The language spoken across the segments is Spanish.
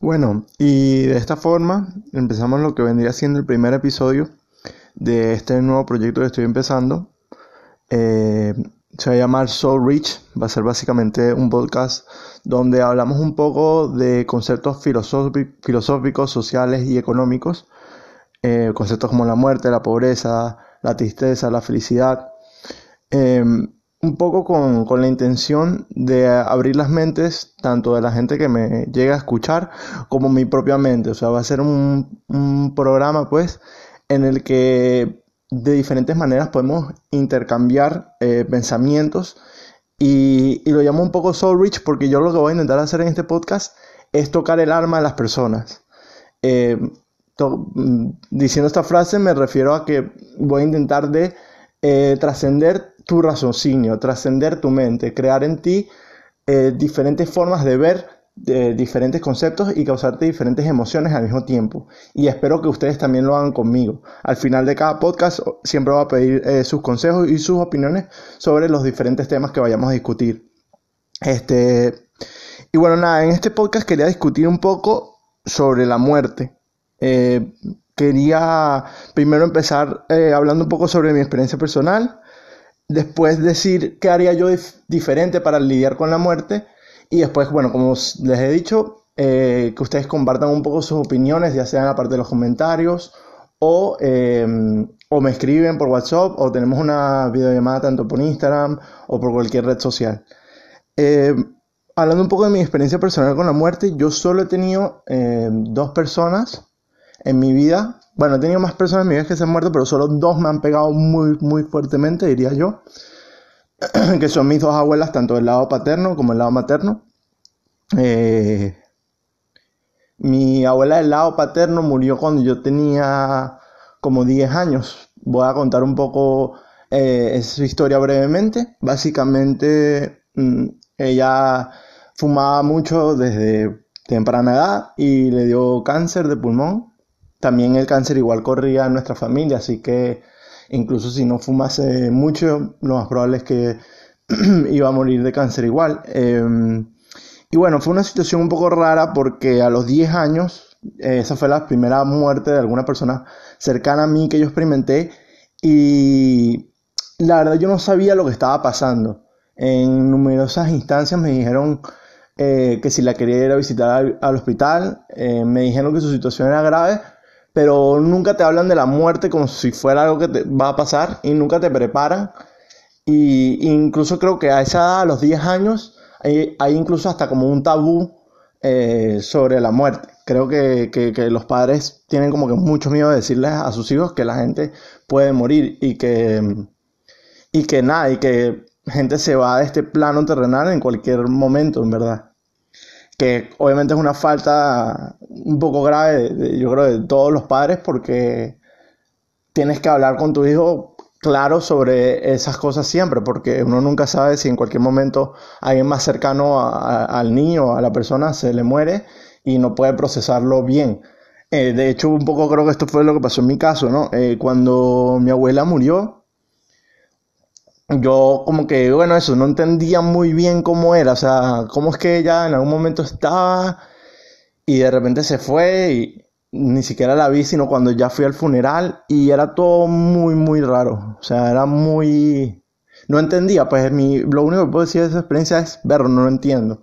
Bueno, y de esta forma empezamos lo que vendría siendo el primer episodio de este nuevo proyecto que estoy empezando. Eh, se va a llamar Soul Rich, va a ser básicamente un podcast donde hablamos un poco de conceptos filosóficos, sociales y económicos, eh, conceptos como la muerte, la pobreza, la tristeza, la felicidad. Em, un poco con, la intención de abrir las mentes tanto de la gente que me llega a escuchar como mi propia mente. O sea, va a ser un, programa pues en el que de diferentes maneras podemos intercambiar eh, pensamientos y, lo llamo un poco Soul Rich porque yo lo que voy a intentar hacer en este podcast es tocar el alma de las personas. Eh, mm, diciendo esta frase me refiero a que voy a intentar de eh, trascender tu raciocinio, trascender tu mente, crear en ti eh, diferentes formas de ver diferentes conceptos y causarte diferentes emociones al mismo tiempo. Y espero que ustedes también lo hagan conmigo. Al final de cada podcast siempre voy a pedir eh, sus consejos y sus opiniones sobre los diferentes temas que vayamos a discutir. Este, y bueno, nada, en este podcast quería discutir un poco sobre la muerte. Eh, quería primero empezar hablando un poco sobre mi experiencia personal después decir qué haría yo diferente para lidiar con la muerte y después, bueno, como les he dicho, eh, que ustedes compartan un poco sus opiniones, ya sea en la parte de los comentarios o, em, o me escriben por WhatsApp o tenemos una videollamada tanto por Instagram o por cualquier red social. Em, hablando un poco de mi experiencia personal con la muerte, yo solo he tenido em, dos personas en mi vida bueno, he tenido más personas en mi vida que se han muerto, pero solo dos me han pegado muy, muy fuertemente, diría yo. que son mis dos abuelas, tanto del lado paterno como del lado materno. Eh, mi abuela del lado paterno murió cuando yo tenía como 10 años. Voy a contar un poco eh, su historia brevemente. Básicamente, mm, ella fumaba mucho desde temprana edad y le dio cáncer de pulmón también el cáncer igual corría en nuestra familia, así que incluso si no fumase mucho, lo más probable es que iba a morir de cáncer igual. Em, y bueno, fue una situación un poco rara porque a los 10 años, eh, esa fue la primera muerte de alguna persona cercana a mí que yo experimenté y la verdad yo no sabía lo que estaba pasando. En numerosas instancias me dijeron eh, que si la quería ir a visitar al, hospital, eh, me dijeron que su situación era grave, pero nunca te hablan de la muerte como si fuera algo que te va a pasar y nunca te preparan. Y incluso creo que a esa edad, a los 10 años, hay, incluso hasta como un tabú eh, sobre la muerte. Creo que, los padres tienen como que mucho miedo de decirles a sus hijos que la gente puede morir y que, y que nada, y que gente se va de este plano terrenal en cualquier momento, en verdad que obviamente es una falta un poco grave, yo creo, de todos los padres, porque tienes que hablar con tu hijo claro sobre esas cosas siempre, porque uno nunca sabe si en cualquier momento alguien más cercano al niño, a la persona, se le muere y no puede procesarlo bien. Eh, de hecho, un poco creo que esto fue lo que pasó en mi caso, ¿no? Eh, cuando mi abuela murió, yo como que, bueno, eso, no entendía muy bien cómo era, o sea, cómo es que ella en algún momento estaba y de repente se fue y ni siquiera la vi, sino cuando ya fui al funeral y era todo muy, muy raro, o sea, era muy... No entendía, pues mi, lo único que puedo decir de esa experiencia es verlo, no lo entiendo.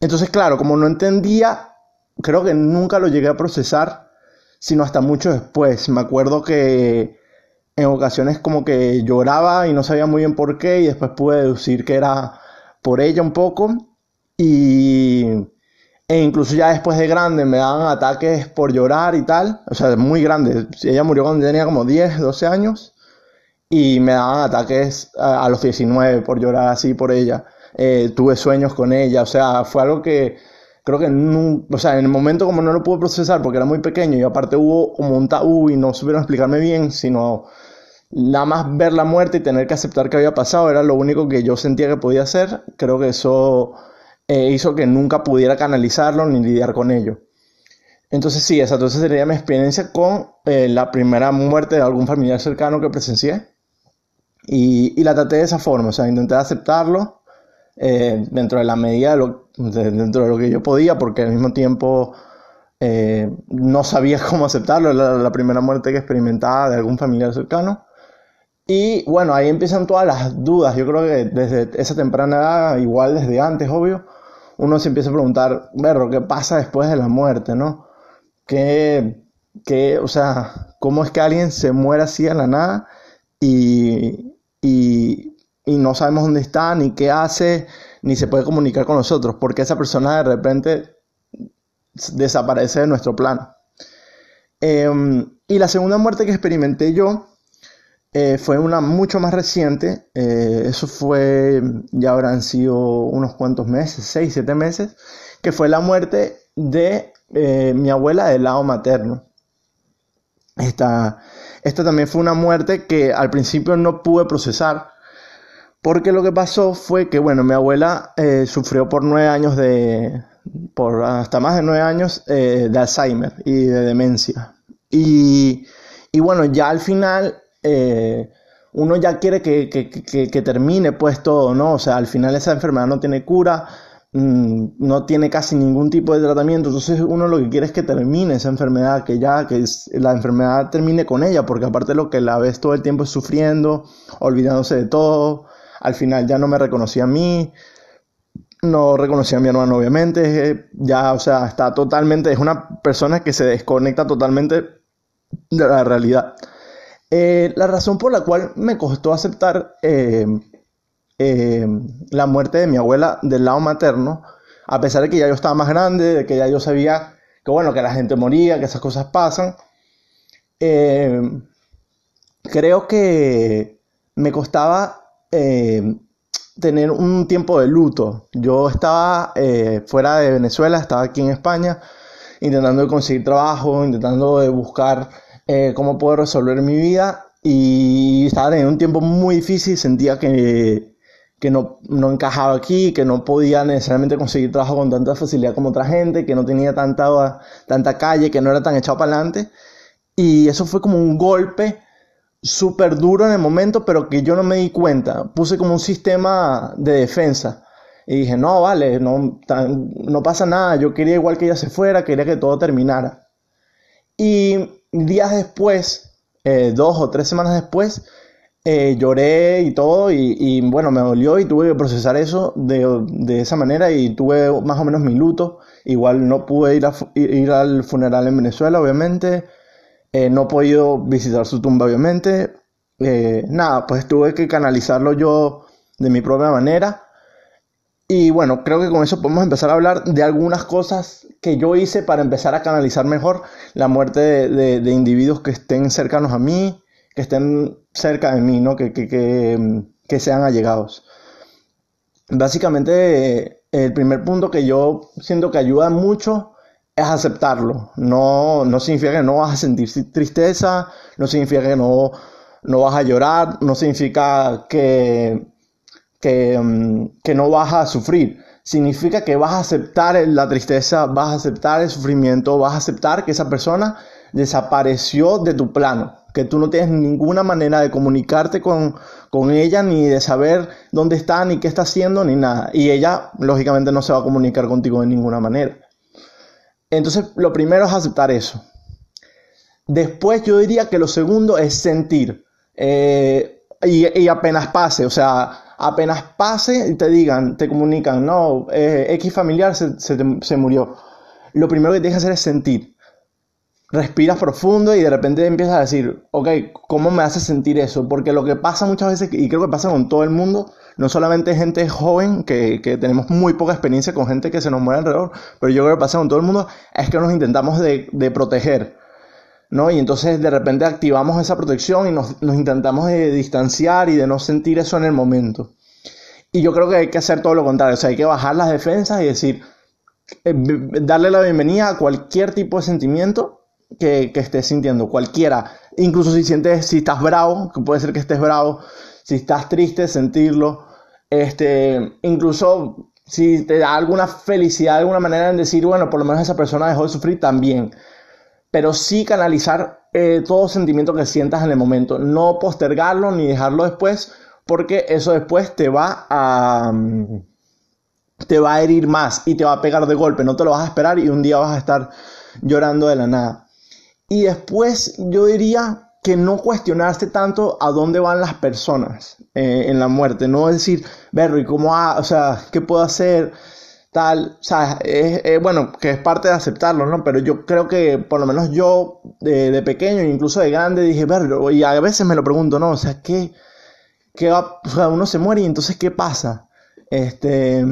Entonces, claro, como no entendía, creo que nunca lo llegué a procesar, sino hasta mucho después. Me acuerdo que en ocasiones como que lloraba y no sabía muy bien por qué y después pude deducir que era por ella un poco. Y e incluso ya después de grande me daban ataques por llorar y tal, o sea, muy grande, ella murió cuando tenía como 10, 12 años y me daban ataques a, los 19 por llorar así por ella, eh, tuve sueños con ella, o sea, fue algo que creo que no, o sea, en el momento como no lo pude procesar porque era muy pequeño y aparte hubo como un tabú y no supieron explicarme bien, sino nada más ver la muerte y tener que aceptar que había pasado era lo único que yo sentía que podía hacer. Creo que eso eh, hizo que nunca pudiera canalizarlo ni lidiar con ello. Entonces sí, esa entonces sería mi experiencia con eh, la primera muerte de algún familiar cercano que presencié. Y, la traté de esa forma, o sea, intenté aceptarlo eh, dentro de la medida de lo, dentro de lo que yo podía, porque al mismo tiempo no sabía cómo aceptarlo, era la primera muerte que experimentaba de algún familiar cercano. Y bueno, ahí empiezan todas las dudas. Yo creo que desde esa temprana edad, igual desde antes, obvio, uno se empieza a preguntar, berro, ¿qué pasa después de la muerte, no? ¿Qué, qué, o sea, cómo es que alguien se muere así a la nada y, y, y no sabemos dónde está, ni qué hace, ni se puede comunicar con nosotros, porque esa persona de repente desaparece de nuestro plano. Em, y la segunda muerte que experimenté yo eh, fue una mucho más reciente. Eh, eso fue, ya habrán sido unos cuantos meses, seis, siete meses, que fue la muerte de eh, mi abuela del lado materno. Esta, esta también fue una muerte que al principio no pude procesar porque lo que pasó fue que, bueno, mi abuela sufrió por nueve años de, por hasta más de nueve años de Alzheimer y de demencia. Y, y bueno, ya al final eh, uno ya quiere que, que, que, termine pues todo, ¿no? O sea, al final esa enfermedad no tiene cura, mm, no tiene casi ningún tipo de tratamiento, entonces uno lo que quiere es que termine esa enfermedad, que ya, que la enfermedad termine con ella, porque aparte lo que la ves todo el tiempo es sufriendo, olvidándose de todo, al final ya no me reconocía a mí, no reconocía a mi hermano obviamente, ya, o sea, está totalmente, es una persona que se desconecta totalmente de la realidad. Eh, la razón por la cual me costó aceptar eh, eh, la muerte de mi abuela del lado materno, a pesar de que ya yo estaba más grande, de que ya yo sabía que bueno, que la gente moría, que esas cosas pasan, creo que me costaba tener un tiempo de luto. Yo estaba fuera de Venezuela, estaba aquí en España, intentando conseguir trabajo, intentando buscar eh, cómo puedo resolver mi vida y estaba teniendo un tiempo muy difícil, sentía que, que no, no, encajaba aquí, que no podía necesariamente conseguir trabajo con tanta facilidad como otra gente, que no tenía tanta, tanta calle, que no era tan echado para adelante. Y eso fue como un golpe súper duro en el momento, pero que yo no me di cuenta. Puse como un sistema de defensa. Y dije, no, vale, no, no pasa nada. Yo quería igual que ella se fuera, quería que todo terminara. Y días después, eh, dos o tres semanas después, eh, lloré y todo. Y, bueno, me dolió y tuve que procesar eso de, de, esa manera. Y tuve más o menos mi luto. Igual no pude ir, a, ir al funeral en Venezuela, obviamente. Eh, no he podido visitar su tumba, obviamente. Nada, pues tuve que canalizarlo yo de mi propia manera. Y bueno, creo que con eso podemos empezar a hablar de algunas cosas que yo hice para empezar a canalizar mejor la muerte de, individuos que estén cercanos a mí, que estén cerca de mí, ¿no? que, que, que sean allegados. Básicamente, el primer punto que yo siento que ayuda mucho es aceptarlo. No, no significa que no vas a sentir tristeza, no significa que no, no vas a llorar, no significa que, que, mm, que, no vas a sufrir. Significa que vas a aceptar la tristeza, vas a aceptar el sufrimiento, vas a aceptar que esa persona desapareció de tu plano, que tú no tienes ninguna manera de comunicarte con, con ella, ni de saber dónde está, ni qué está haciendo, ni nada. Y ella, lógicamente, no se va a comunicar contigo de ninguna manera. Entonces, lo primero es aceptar eso. Después yo diría que lo segundo es sentir. Eh, y, apenas pase, o sea, apenas pase y te digan, te comunican, no, eh, X familiar se, se, murió. Lo primero que tienes que hacer es sentir. Respiras profundo y de repente empiezas a decir, ok, ¿cómo me hace sentir eso? Porque lo que pasa muchas veces, y creo que pasa con todo el mundo, no solamente gente joven, que, tenemos muy poca experiencia con gente que se nos muere alrededor, pero yo creo que pasa con todo el mundo, es que nos intentamos de, proteger. ¿No? Y entonces de repente activamos esa protección y nos, intentamos de distanciar y de no sentir eso en el momento. Y yo creo que hay que hacer todo lo contrario, o sea, hay que bajar las defensas y decir, eh, darle la bienvenida a cualquier tipo de sentimiento que, que estés sintiendo, cualquiera. Incluso si sientes, si estás bravo, que puede ser que estés bravo, si estás triste, sentirlo, este, incluso si te da alguna felicidad, alguna manera en decir, bueno, por lo menos esa persona dejó de sufrir también. Pero sí canalizar eh, todo sentimiento que sientas en el momento. No postergarlo ni dejarlo después, porque eso después te va a, mm, te va a herir más y te va a pegar de golpe, no te lo vas a esperar y un día vas a estar llorando de la nada. Y después yo diría que no cuestionarse tanto a dónde van las personas eh, en la muerte, no decir, ver, ¿y cómo, o sea, qué puedo hacer? Tal, o sea, es, bueno, que es parte de aceptarlo, ¿no? Pero yo creo que, por lo menos yo, de, pequeño, incluso de grande, dije, ver, y a veces me lo pregunto, ¿no? O sea, ¿qué, qué va? O sea, uno se muere y entonces, ¿qué pasa? Este,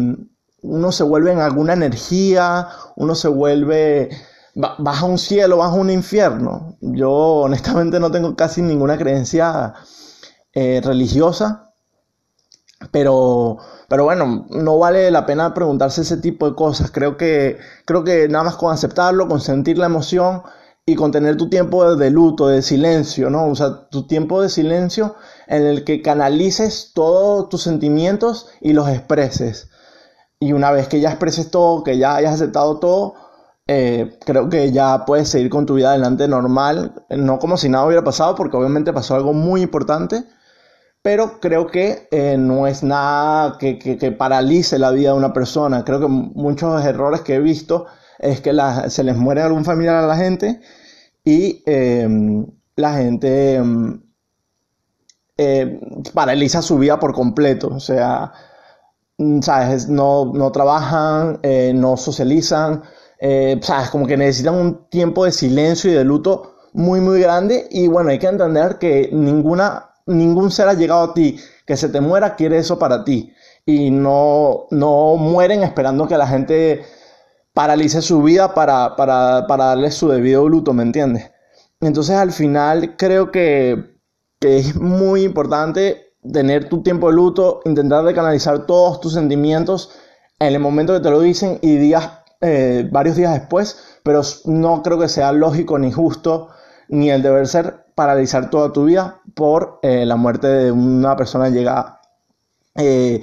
uno se vuelve en alguna energía, uno se vuelve baja un cielo, baja un infierno. Yo honestamente no tengo casi ninguna creencia eh, religiosa, pero, pero bueno, no vale la pena preguntarse ese tipo de cosas. Creo que, creo que nada más con aceptarlo, con sentir la emoción y con tener tu tiempo de luto, de silencio, ¿no? O sea, tu tiempo de silencio en el que canalices todos tus sentimientos y los expreses. Y una vez que ya expreses todo, que ya hayas aceptado todo, eh, creo que ya puedes seguir con tu vida adelante normal, no como si nada hubiera pasado, porque obviamente pasó algo muy importante, pero creo que eh, no es nada que, que, paralice la vida de una persona. Creo que muchos errores que he visto es que se les muere algún familiar a la gente y em, la gente em, eh, paraliza su vida por completo, o sea, ¿sabes? No, no trabajan, no socializan, eh, ¿sabes? Como que necesitan un tiempo de silencio y de luto muy, muy grande. Y bueno, hay que entender que ninguna, ningún ser ha llegado a ti. Que se te muera quiere eso para ti. Y no, no mueren esperando que la gente paralice su vida para, para, para darle su debido luto, ¿me entiendes? Entonces al final creo que, que es muy importante tener tu tiempo de luto, intentar de canalizar todos tus sentimientos en el momento que te lo dicen y días eh, varios días después, pero no creo que sea lógico ni justo ni el deber ser paralizar toda tu vida por eh, la muerte de una persona llegada. Eh,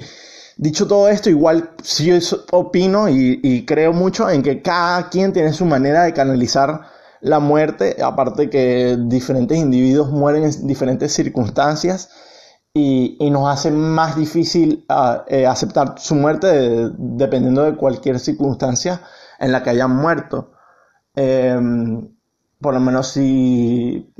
dicho todo esto, igual sí opino y, creo mucho en que cada quien tiene su manera de canalizar la muerte, aparte que diferentes individuos mueren en diferentes circunstancias y, nos hace más difícil ah, eh, aceptar su muerte dependiendo de cualquier circunstancia en la que hayan muerto. Em, por lo menos si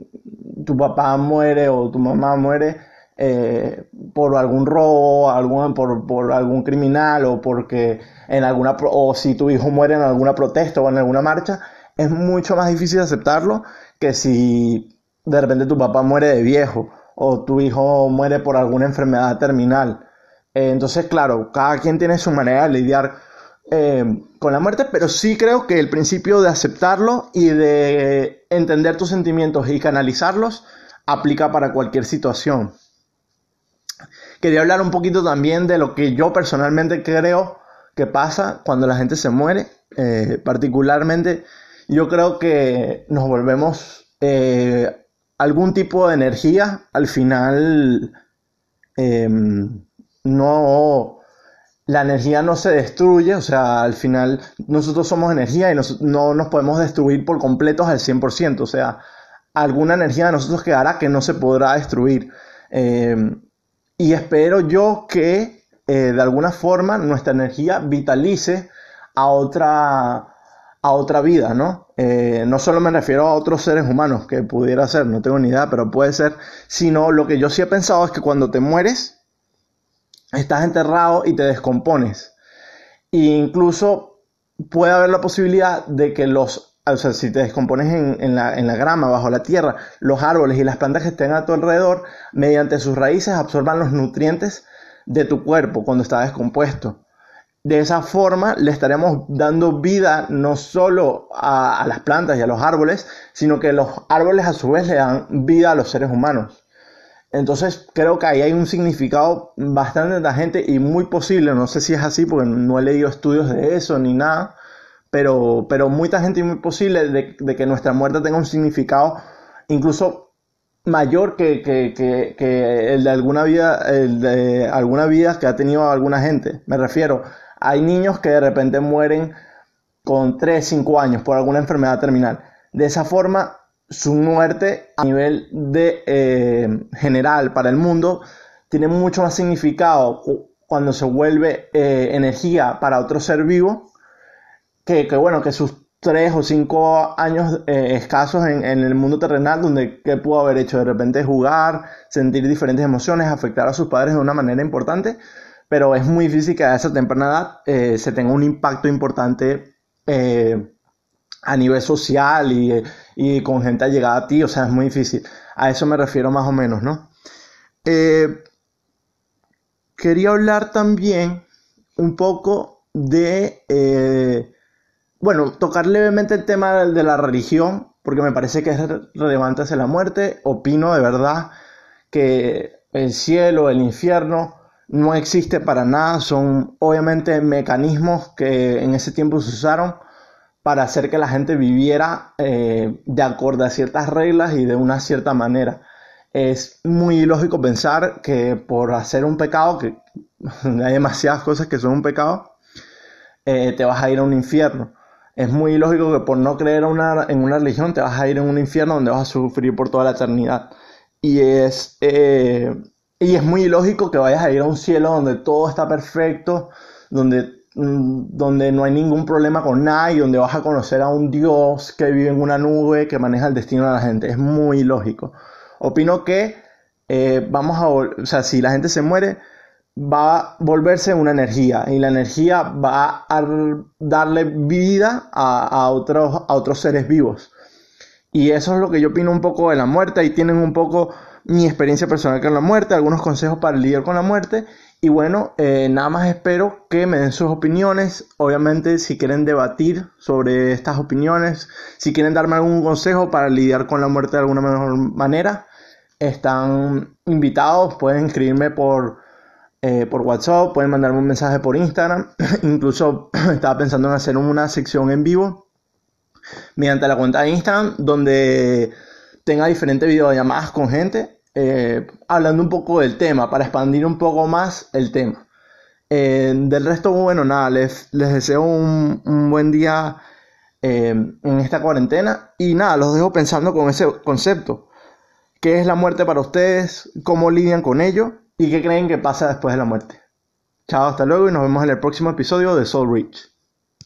tu papá muere o tu mamá muere eh, por algún robo, algún, por, por, algún criminal o porque en alguna o si tu hijo muere en alguna protesta o en alguna marcha, es mucho más difícil aceptarlo que si de repente tu papá muere de viejo o tu hijo muere por alguna enfermedad terminal. Eh, entonces, claro, cada quien tiene su manera de lidiar eh, con la muerte, pero sí creo que el principio de aceptarlo y de entender tus sentimientos y canalizarlos aplica para cualquier situación. Quería hablar un poquito también de lo que yo personalmente creo que pasa cuando la gente se muere. Eh, particularmente, yo creo que nos volvemos algún tipo de energía, al final no, la energía no se destruye, o sea, al final nosotros somos energía y no nos podemos destruir por completos al 100%, o sea, alguna energía de nosotros quedará que no se podrá destruir. Em, y espero yo que eh, de alguna forma nuestra energía vitalice a otra a otra vida, ¿no? Eh, no solo me refiero a otros seres humanos que pudiera ser, no tengo ni idea, pero puede ser, sino lo que yo sí he pensado es que cuando te mueres, estás enterrado y te descompones. E incluso puede haber la posibilidad de que los, o sea, si te descompones en, la, en la grama, bajo la tierra, los árboles y las plantas que estén a tu alrededor, mediante sus raíces absorban los nutrientes de tu cuerpo cuando está descompuesto. De esa forma le estaremos dando vida no solo a, las plantas y a los árboles, sino que los árboles a su vez le dan vida a los seres humanos. Entonces creo que ahí hay un significado bastante tangente y muy posible, no sé si es así porque no he leído estudios de eso ni nada, pero, pero muy tangente y muy posible de, que nuestra muerte tenga un significado incluso mayor que, el de alguna vida, el de alguna vida que ha tenido alguna gente. Me refiero, hay niños que de repente mueren con 3, 5 años por alguna enfermedad terminal. De esa forma, su muerte a nivel de, eh, general para el mundo tiene mucho más significado cuando se vuelve eh, energía para otro ser vivo, que, bueno, que sus tres o cinco años eh, escasos en, el mundo terrenal, donde ¿qué pudo haber hecho? De repente jugar, sentir diferentes emociones, afectar a sus padres de una manera importante, pero es muy difícil que a esa temprana edad se tenga un impacto importante a nivel social y, y, con gente allegada a ti, o sea, es muy difícil. A eso me refiero más o menos, ¿no? quería hablar también un poco de, eh, bueno, tocar levemente el tema de la religión, porque me parece que es relevante hacia la muerte. Opino de verdad que el cielo, el infierno, no existe para nada, son obviamente mecanismos que en ese tiempo se usaron para hacer que la gente viviera eh, de acuerdo a ciertas reglas y de una cierta manera es muy ilógico pensar que por hacer un pecado, que hay demasiadas cosas que son un pecado, eh, te vas a ir a un infierno. Es muy ilógico que por no creer en una religión te vas a ir en un infierno donde vas a sufrir por toda la eternidad. Y es, eh, y es muy ilógico que vayas a ir a un cielo donde todo está perfecto, donde, donde no hay ningún problema con nada y donde vas a conocer a un Dios que vive en una nube que maneja el destino de la gente. Es muy ilógico. Opino que eh, vamos a, o sea, si la gente se muere, va a volverse una energía y la energía va a darle vida a, otros, a otros seres vivos. Y eso es lo que yo opino un poco de la muerte. Ahí tienen un poco mi experiencia personal con la muerte, algunos consejos para lidiar con la muerte. Y bueno, eh, nada más espero que me den sus opiniones. Obviamente, si quieren debatir sobre estas opiniones, si quieren darme algún consejo para lidiar con la muerte de alguna mejor manera, están invitados, pueden escribirme por, eh, por WhatsApp, pueden mandarme un mensaje por Instagram, incluso estaba pensando en hacer una sección en vivo mediante la cuenta de Instagram donde tenga diferentes videollamadas con gente eh, hablando un poco del tema para expandir un poco más el tema. Eh, del resto, bueno, nada, les, les deseo un, buen día en esta cuarentena y nada, los dejo pensando con ese concepto qué es la muerte para ustedes, cómo lidian con ello y qué creen que pasa después de la muerte. Chao, hasta luego y nos vemos en el próximo episodio de Soul Reach.